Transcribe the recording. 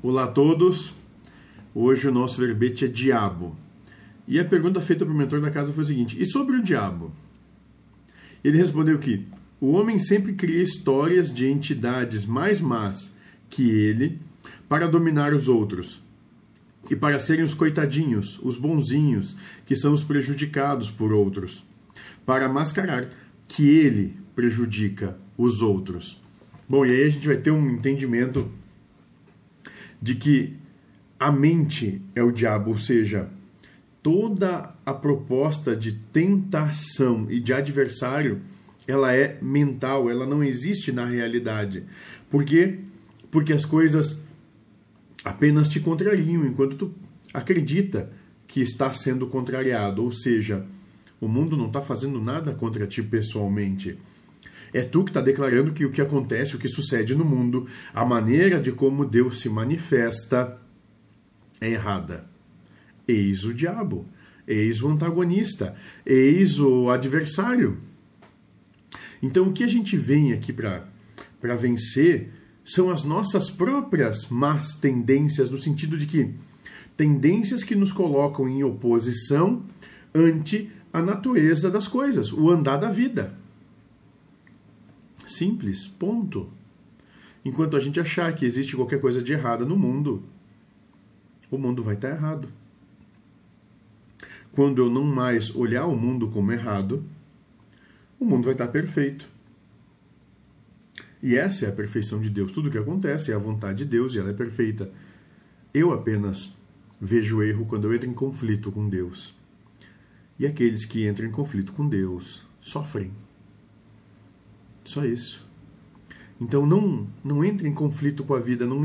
Olá a todos. Hoje o nosso verbete é diabo. E a pergunta feita para o mentor da casa foi o seguinte: e sobre o diabo? Ele respondeu que o homem sempre cria histórias de entidades mais más que ele para dominar os outros e para serem os coitadinhos, os bonzinhos, que são os prejudicados por outros, para mascarar que ele prejudica os outros. Bom, e aí a gente vai ter um entendimento de que a mente é o diabo, ou seja, toda a proposta de tentação e de adversário, ela é mental, ela não existe na realidade. Por quê? Porque as coisas apenas te contrariam enquanto tu acredita que está sendo contrariado, ou seja, o mundo não está fazendo nada contra ti pessoalmente. É tu que está declarando que o que acontece, o que sucede no mundo, a maneira de como Deus se manifesta é errada. Eis o diabo, eis o antagonista, eis o adversário. Então o que a gente vem aqui para vencer são as nossas próprias más tendências, no sentido de que tendências que nos colocam em oposição ante a natureza das coisas, o andar da vida. Simples, ponto. Enquanto a gente achar que existe qualquer coisa de errada no mundo, o mundo vai estar errado. Quando eu não mais olhar o mundo como errado, o mundo vai estar perfeito. E essa é a perfeição de Deus. Tudo que acontece é a vontade de Deus e ela é perfeita. Eu apenas vejo o erro quando eu entro em conflito com Deus. E aqueles que entram em conflito com Deus sofrem. Só isso. Então não, não entre em conflito com a vida, não